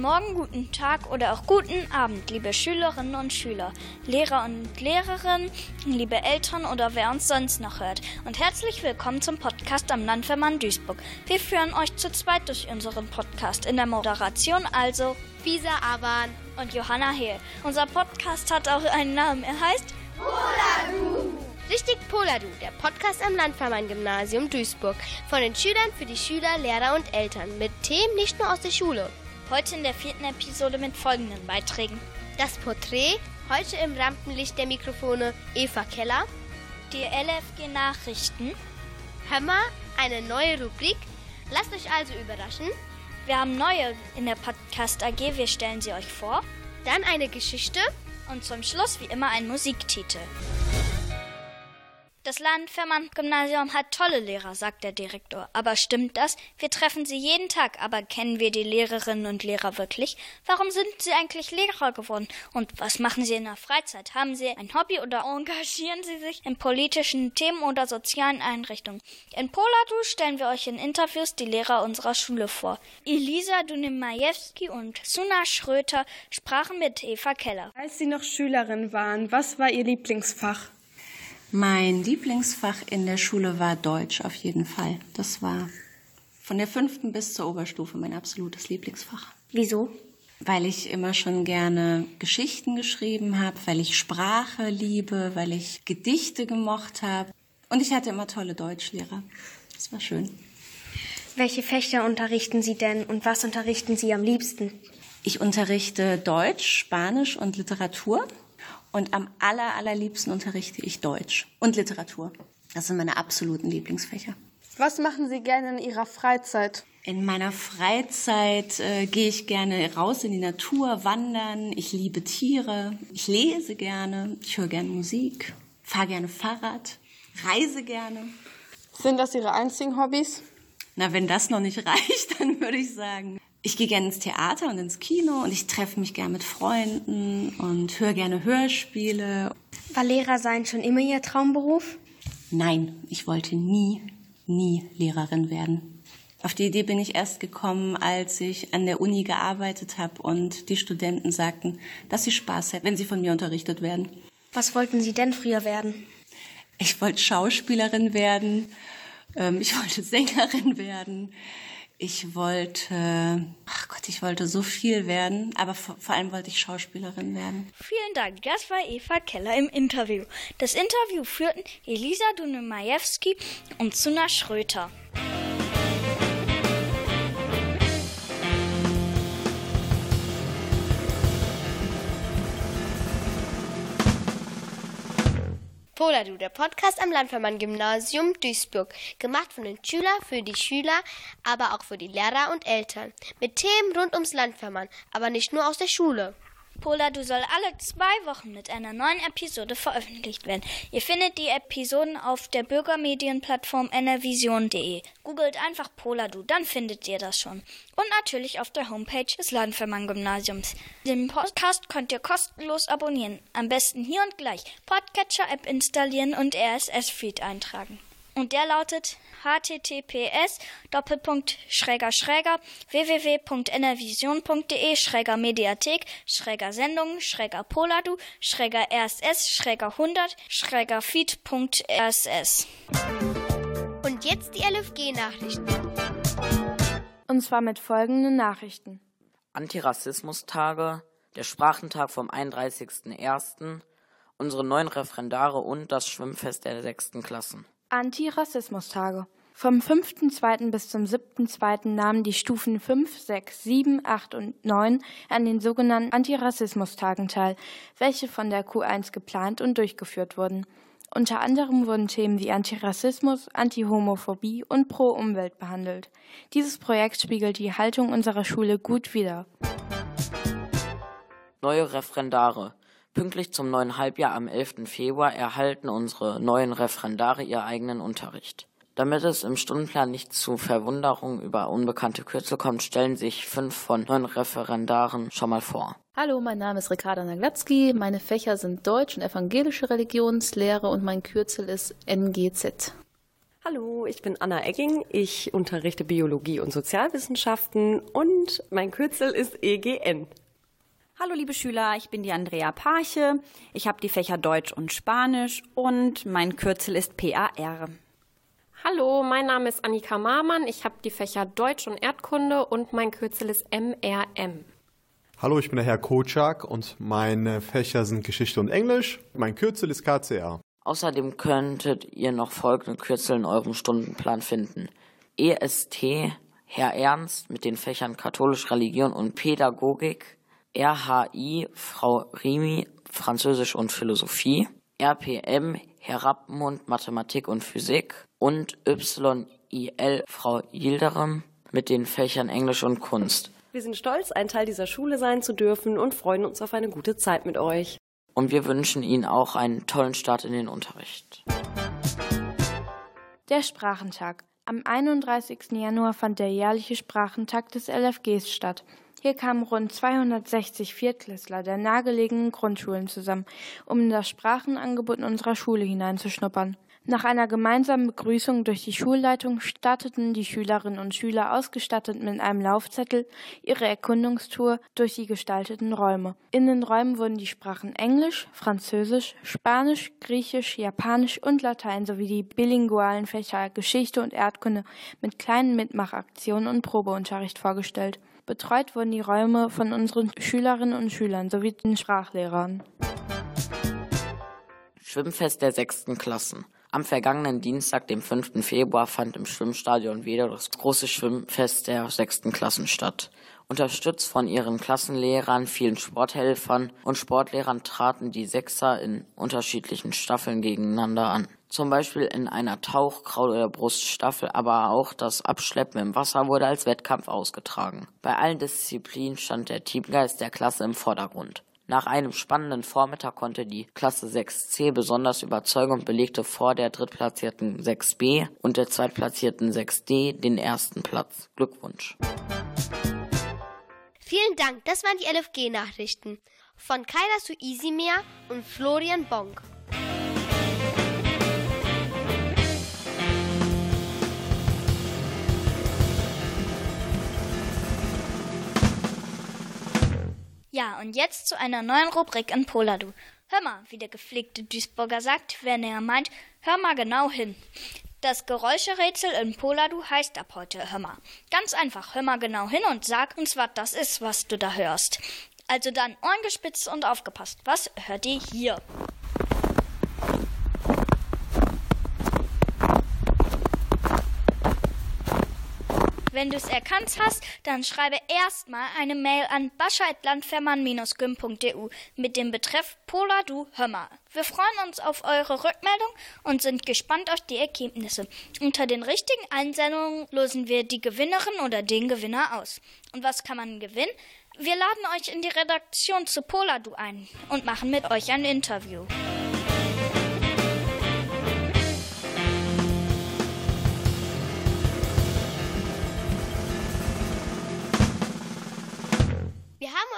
Morgen, guten Tag oder auch guten Abend, liebe Schülerinnen und Schüler, Lehrer und Lehrerinnen, liebe Eltern oder wer uns sonst noch hört. Und herzlich willkommen zum Podcast am Landvermann Duisburg. Wir führen euch zu zweit durch unseren Podcast. In der Moderation also Visa Aban und Johanna Hehl. Unser Podcast hat auch einen Namen. Er heißt Poladu. Richtig Poladu, der Podcast am Landvermann-Gymnasium Duisburg. Von den Schülern für die Schüler, Lehrer und Eltern. Mit Themen nicht nur aus der Schule. Heute in der vierten Episode mit folgenden Beiträgen. Das Porträt, heute im Rampenlicht der Mikrofone Eva Keller. Die LFG Nachrichten. Mal, eine neue Rubrik. Lasst euch also überraschen. Wir haben neue in der Podcast AG, wir stellen sie euch vor. Dann eine Geschichte. Und zum Schluss wie immer ein Musiktitel. Das Landvermann-Gymnasium hat tolle Lehrer, sagt der Direktor. Aber stimmt das? Wir treffen sie jeden Tag, aber kennen wir die Lehrerinnen und Lehrer wirklich? Warum sind sie eigentlich Lehrer geworden? Und was machen sie in der Freizeit? Haben sie ein Hobby oder engagieren sie sich in politischen Themen oder sozialen Einrichtungen? In Poladu stellen wir euch in Interviews die Lehrer unserer Schule vor. Elisa Dunimajewski und Suna Schröter sprachen mit Eva Keller. Als Sie noch Schülerin waren, was war Ihr Lieblingsfach? Mein Lieblingsfach in der Schule war Deutsch auf jeden Fall. Das war von der fünften bis zur Oberstufe mein absolutes Lieblingsfach. Wieso? Weil ich immer schon gerne Geschichten geschrieben habe, weil ich Sprache liebe, weil ich Gedichte gemocht habe. Und ich hatte immer tolle Deutschlehrer. Das war schön. Welche Fächer unterrichten Sie denn und was unterrichten Sie am liebsten? Ich unterrichte Deutsch, Spanisch und Literatur. Und am aller, allerliebsten unterrichte ich Deutsch und Literatur. Das sind meine absoluten Lieblingsfächer. Was machen Sie gerne in Ihrer Freizeit? In meiner Freizeit äh, gehe ich gerne raus in die Natur, wandern. Ich liebe Tiere. Ich lese gerne. Ich höre gerne Musik. Fahre gerne Fahrrad. Reise gerne. Sind das Ihre einzigen Hobbys? Na, wenn das noch nicht reicht, dann würde ich sagen, ich gehe gerne ins Theater und ins Kino und ich treffe mich gerne mit Freunden und höre gerne Hörspiele. War Lehrer sein schon immer Ihr Traumberuf? Nein, ich wollte nie, nie Lehrerin werden. Auf die Idee bin ich erst gekommen, als ich an der Uni gearbeitet habe und die Studenten sagten, dass sie Spaß hätten, wenn sie von mir unterrichtet werden. Was wollten Sie denn früher werden? Ich wollte Schauspielerin werden, ähm, ich wollte Sängerin werden. Ich wollte, ach Gott, ich wollte so viel werden, aber vor, vor, allem wollte ich Schauspielerin werden. Vielen Dank, das war Eva Keller im Interview. Das Interview führten Elisa Dunemajewski und Suna Schröter. Poladu, der Podcast am Landvermann-Gymnasium Duisburg. Gemacht von den Schülern für die Schüler, aber auch für die Lehrer und Eltern. Mit Themen rund ums Landvermann, aber nicht nur aus der Schule. Poladu soll alle zwei Wochen mit einer neuen Episode veröffentlicht werden. Ihr findet die Episoden auf der Bürgermedienplattform nrvision.de. Googelt einfach Poladu, dann findet ihr das schon. Und natürlich auf der Homepage des Landvermann-Gymnasiums. Den Podcast könnt ihr kostenlos abonnieren. Am besten hier und gleich Podcatcher-App installieren und RSS-Feed eintragen. Und der lautet https doppelpunkt schräger schräger www.nrvision.de schräger Mediathek schräger Sendungen schräger Poladu schräger RSS schräger 100 schräger Feed.rss. Und jetzt die LFG-Nachrichten. Und zwar mit folgenden Nachrichten. Antirassismustage, der Sprachentag vom 31.01., unsere neuen Referendare und das Schwimmfest der sechsten Klassen. Antirassismustage. Vom 5.2. bis zum 7.2. nahmen die Stufen 5, 6, 7, 8 und 9 an den sogenannten Antirassismustagen teil, welche von der Q1 geplant und durchgeführt wurden. Unter anderem wurden Themen wie Antirassismus, Antihomophobie und Pro-Umwelt behandelt. Dieses Projekt spiegelt die Haltung unserer Schule gut wider. Neue Referendare. Pünktlich zum neuen Halbjahr am 11. Februar erhalten unsere neuen Referendare ihr eigenen Unterricht. Damit es im Stundenplan nicht zu Verwunderung über unbekannte Kürzel kommt, stellen sich fünf von neun Referendaren schon mal vor. Hallo, mein Name ist Ricarda Naglatzky. Meine Fächer sind Deutsch und evangelische Religionslehre und mein Kürzel ist NGZ. Hallo, ich bin Anna Egging. Ich unterrichte Biologie und Sozialwissenschaften und mein Kürzel ist EGN. Hallo liebe Schüler, ich bin die Andrea Parche. Ich habe die Fächer Deutsch und Spanisch und mein Kürzel ist PAR. Hallo, mein Name ist Annika Marmann. Ich habe die Fächer Deutsch und Erdkunde und mein Kürzel ist MRM. Hallo, ich bin der Herr Kocak und meine Fächer sind Geschichte und Englisch. Mein Kürzel ist KCR. Außerdem könntet ihr noch folgende Kürzel in eurem Stundenplan finden. EST, Herr Ernst mit den Fächern Katholisch Religion und Pädagogik, RHI, Frau Rimi, Französisch und Philosophie, RPM, Herr Rappmund, Mathematik und Physik und YIL, Frau Yilderem mit den Fächern Englisch und Kunst. Wir sind stolz, ein Teil dieser Schule sein zu dürfen und freuen uns auf eine gute Zeit mit euch. Und wir wünschen Ihnen auch einen tollen Start in den Unterricht. Der Sprachentag. Am 31. Januar fand der jährliche Sprachentag des LFGs statt. Hier kamen rund 260 Viertklässler der nahegelegenen Grundschulen zusammen, um in das Sprachenangebot unserer Schule hineinzuschnuppern. Nach einer gemeinsamen Begrüßung durch die Schulleitung starteten die Schülerinnen und Schüler ausgestattet mit einem Laufzettel ihre Erkundungstour durch die gestalteten Räume. In den Räumen wurden die Sprachen Englisch, Französisch, Spanisch, Griechisch, Japanisch und Latein sowie die bilingualen Fächer Geschichte und Erdkunde mit kleinen Mitmachaktionen und Probeunterricht vorgestellt. Betreut wurden die Räume von unseren Schülerinnen und Schülern sowie den Sprachlehrern. Schwimmfest der sechsten Klassen. Am vergangenen Dienstag, dem 5. Februar, fand im Schwimmstadion Weder das große Schwimmfest der sechsten Klassen statt. Unterstützt von ihren Klassenlehrern, vielen Sporthelfern und Sportlehrern traten die Sechser in unterschiedlichen Staffeln gegeneinander an. Zum Beispiel in einer Tauch-, Kraul- oder Bruststaffel, aber auch das Abschleppen im Wasser wurde als Wettkampf ausgetragen. Bei allen Disziplinen stand der Teamgeist der Klasse im Vordergrund. Nach einem spannenden Vormittag konnte die Klasse 6c besonders überzeugen und belegte vor der drittplatzierten 6b und der zweitplatzierten 6d den ersten Platz. Glückwunsch. Vielen Dank, das waren die LFG-Nachrichten von Kaira Suisimia und Florian Bonk. Ja, und jetzt zu einer neuen Rubrik in Poladu. Hör mal, wie der gepflegte Duisburger sagt, wenn er meint, hör mal genau hin. Das Geräuscherätsel in Poladu heißt ab heute Hör mal. Ganz einfach, hör mal genau hin und sag uns, was das ist, was du da hörst. Also dann Ohren gespitzt und aufgepasst. Was hört ihr hier? Wenn du es erkannt hast, dann schreibe erstmal eine Mail an bascheidlandfermann-gym.eu mit dem Betreff Pola du Hörmer. Wir freuen uns auf eure Rückmeldung und sind gespannt auf die Ergebnisse. Unter den richtigen Einsendungen losen wir die Gewinnerin oder den Gewinner aus. Und was kann man gewinnen? Wir laden euch in die Redaktion zu Poladu ein und machen mit euch ein Interview.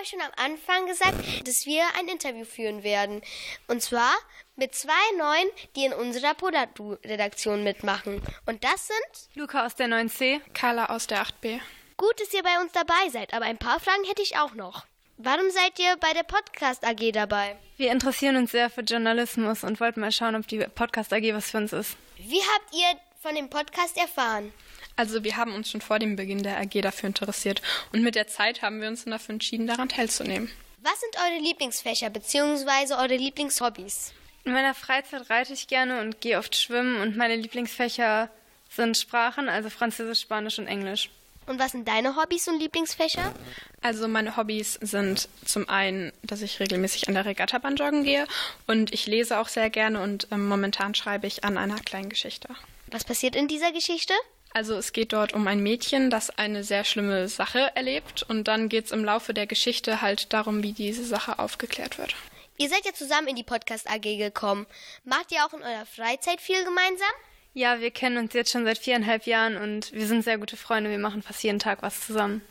Euch schon am Anfang gesagt, dass wir ein Interview führen werden. Und zwar mit zwei Neuen, die in unserer Podatu-Redaktion mitmachen. Und das sind Luca aus der 9c, Carla aus der 8b. Gut, dass ihr bei uns dabei seid, aber ein paar Fragen hätte ich auch noch. Warum seid ihr bei der Podcast AG dabei? Wir interessieren uns sehr für Journalismus und wollten mal schauen, ob die Podcast AG was für uns ist. Wie habt ihr von dem Podcast erfahren? Also wir haben uns schon vor dem Beginn der AG dafür interessiert und mit der Zeit haben wir uns dann dafür entschieden, daran teilzunehmen. Was sind eure Lieblingsfächer bzw. eure Lieblingshobbys? In meiner Freizeit reite ich gerne und gehe oft schwimmen und meine Lieblingsfächer sind Sprachen, also Französisch, Spanisch und Englisch. Und was sind deine Hobbys und Lieblingsfächer? Also meine Hobbys sind zum einen, dass ich regelmäßig an der Regattabahn joggen gehe und ich lese auch sehr gerne und ähm, momentan schreibe ich an einer kleinen Geschichte. Was passiert in dieser Geschichte? Also es geht dort um ein Mädchen, das eine sehr schlimme Sache erlebt und dann geht es im Laufe der Geschichte halt darum, wie diese Sache aufgeklärt wird. Ihr seid ja zusammen in die Podcast AG gekommen. Macht ihr auch in eurer Freizeit viel gemeinsam? Ja, wir kennen uns jetzt schon seit viereinhalb Jahren und wir sind sehr gute Freunde. Wir machen fast jeden Tag was zusammen.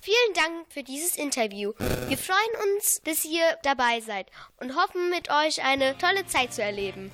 Vielen Dank für dieses Interview. Wir freuen uns, dass ihr dabei seid und hoffen, mit euch eine tolle Zeit zu erleben.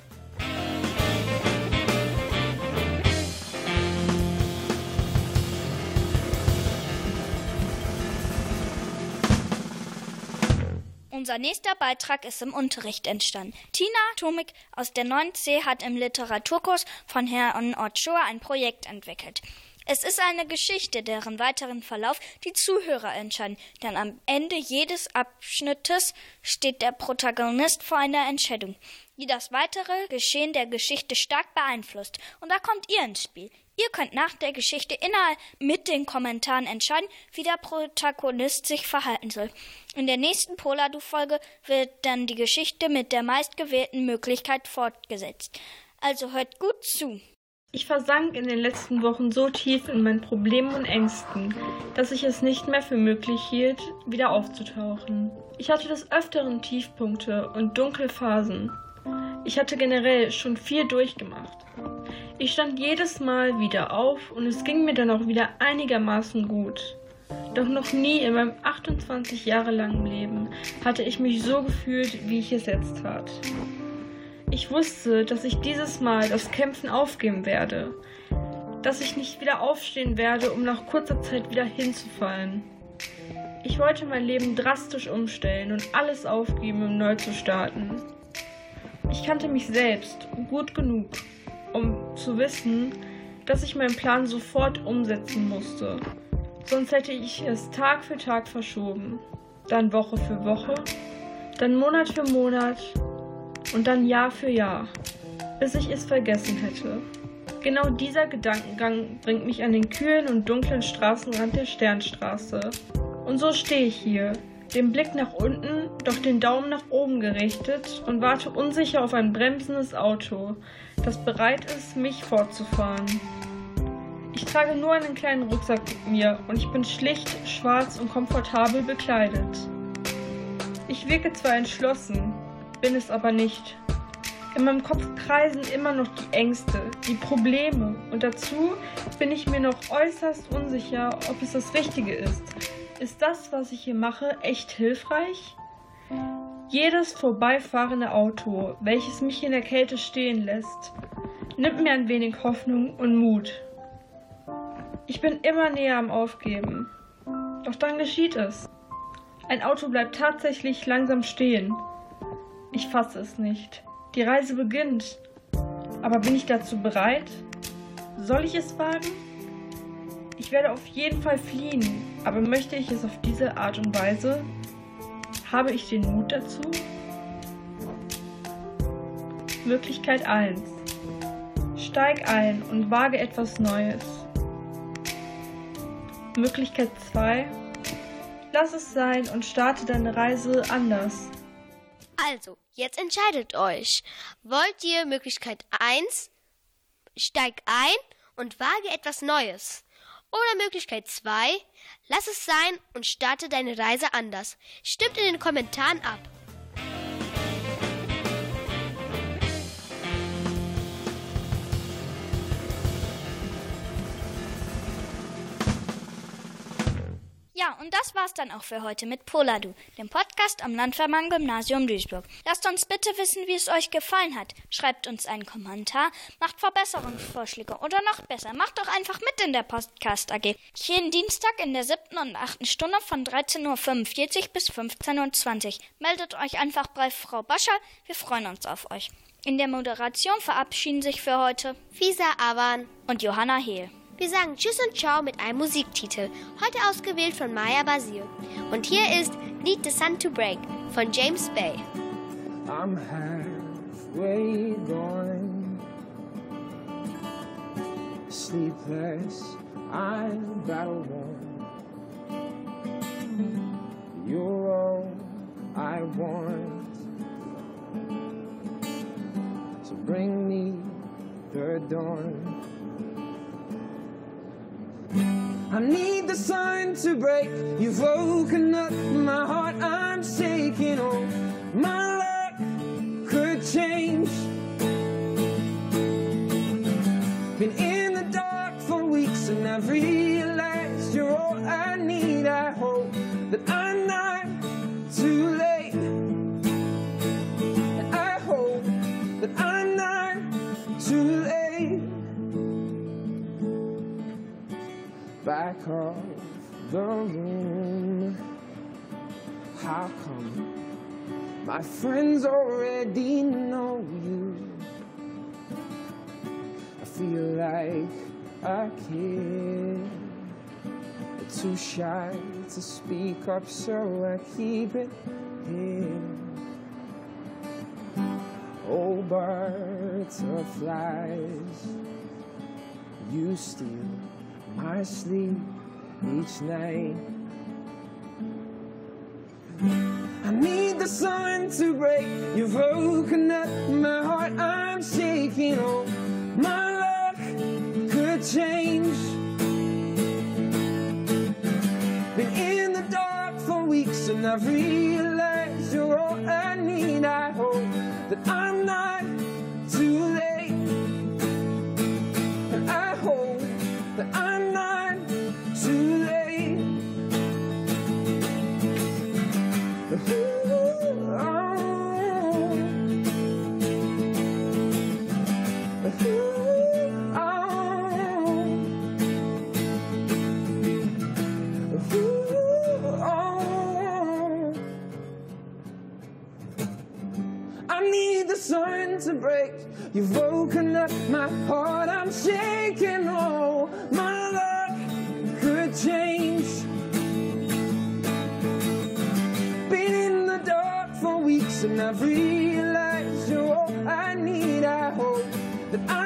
Unser nächster Beitrag ist im Unterricht entstanden. Tina Tomik aus der 9C hat im Literaturkurs von Herrn Ochoa ein Projekt entwickelt. Es ist eine Geschichte, deren weiteren Verlauf die Zuhörer entscheiden, denn am Ende jedes Abschnittes steht der Protagonist vor einer Entscheidung, die das weitere Geschehen der Geschichte stark beeinflusst. Und da kommt ihr ins Spiel. Ihr könnt nach der Geschichte innerhalb mit den Kommentaren entscheiden, wie der Protagonist sich verhalten soll. In der nächsten Poladu-Folge wird dann die Geschichte mit der meistgewählten Möglichkeit fortgesetzt. Also hört gut zu. Ich versank in den letzten Wochen so tief in meinen Problemen und Ängsten, dass ich es nicht mehr für möglich hielt, wieder aufzutauchen. Ich hatte des Öfteren Tiefpunkte und dunkle Phasen. Ich hatte generell schon viel durchgemacht. Ich stand jedes Mal wieder auf und es ging mir dann auch wieder einigermaßen gut. Doch noch nie in meinem 28 Jahre langen Leben hatte ich mich so gefühlt, wie ich es jetzt tat. Ich wusste, dass ich dieses Mal das Kämpfen aufgeben werde, dass ich nicht wieder aufstehen werde, um nach kurzer Zeit wieder hinzufallen. Ich wollte mein Leben drastisch umstellen und alles aufgeben, um neu zu starten. Ich kannte mich selbst gut genug, um zu wissen, dass ich meinen Plan sofort umsetzen musste. Sonst hätte ich es Tag für Tag verschoben, dann Woche für Woche, dann Monat für Monat und dann Jahr für Jahr, bis ich es vergessen hätte. Genau dieser Gedankengang bringt mich an den kühlen und dunklen Straßenrand der Sternstraße. Und so stehe ich hier, den Blick nach unten, doch den Daumen nach oben gerichtet und warte unsicher auf ein bremsendes Auto, das bereit ist, mich fortzufahren. Ich trage nur einen kleinen Rucksack mit mir und ich bin schlicht, schwarz und komfortabel bekleidet. Ich wirke zwar entschlossen, bin es aber nicht. In meinem Kopf kreisen immer noch die Ängste, die Probleme und dazu bin ich mir noch äußerst unsicher, ob es das Richtige ist. Ist das, was ich hier mache, echt hilfreich? Jedes vorbeifahrende Auto, welches mich in der Kälte stehen lässt, nimmt mir ein wenig Hoffnung und Mut. Ich bin immer näher am Aufgeben. Doch dann geschieht es. Ein Auto bleibt tatsächlich langsam stehen. Ich fasse es nicht. Die Reise beginnt. Aber bin ich dazu bereit? Soll ich es wagen? Ich werde auf jeden Fall fliehen, aber möchte ich es auf diese Art und Weise? Habe ich den Mut dazu? Möglichkeit 1. Steig ein und wage etwas Neues. Möglichkeit 2. Lass es sein und starte deine Reise anders. Also, jetzt entscheidet euch. Wollt ihr Möglichkeit 1, steig ein und wage etwas Neues? Oder Möglichkeit 2, lass es sein und starte deine Reise anders. Stimmt in den Kommentaren ab. Ja, und das war's dann auch für heute mit Poladu, dem Podcast am Landvermann Gymnasium Duisburg. Lasst uns bitte wissen, wie es euch gefallen hat. Schreibt uns einen Kommentar, macht Verbesserungsvorschläge oder noch besser, macht doch einfach mit in der Podcast AG. Jeden Dienstag in der siebten und achten Stunde von 13.45 Uhr bis 15.20 Uhr. Meldet euch einfach bei Frau Bascher, wir freuen uns auf euch. In der Moderation verabschieden sich für heute Fisa Awan und Johanna Hehl. Wir sagen Tschüss und Ciao mit einem Musiktitel, heute ausgewählt von Maya Basil. Und hier ist Need the Sun to Break von James Bay. I'm halfway gone. Sleepless, I'm battle worn. You're all I want. So bring me the dawn. I need the sun to break. You've woken up my heart. I'm shaking. Oh, my My friends already know you. I feel like I care. Too shy to speak up, so I keep it here. Oh, butterflies, you steal my sleep each night. I need the sun to break. You've woken up my heart. I'm shaking. Oh, my luck could change. Been in the dark for weeks and I've realized sun to break. You've woken up my heart. I'm shaking. Oh, my luck could change. Been in the dark for weeks and I've realized you're all I need. I hope that I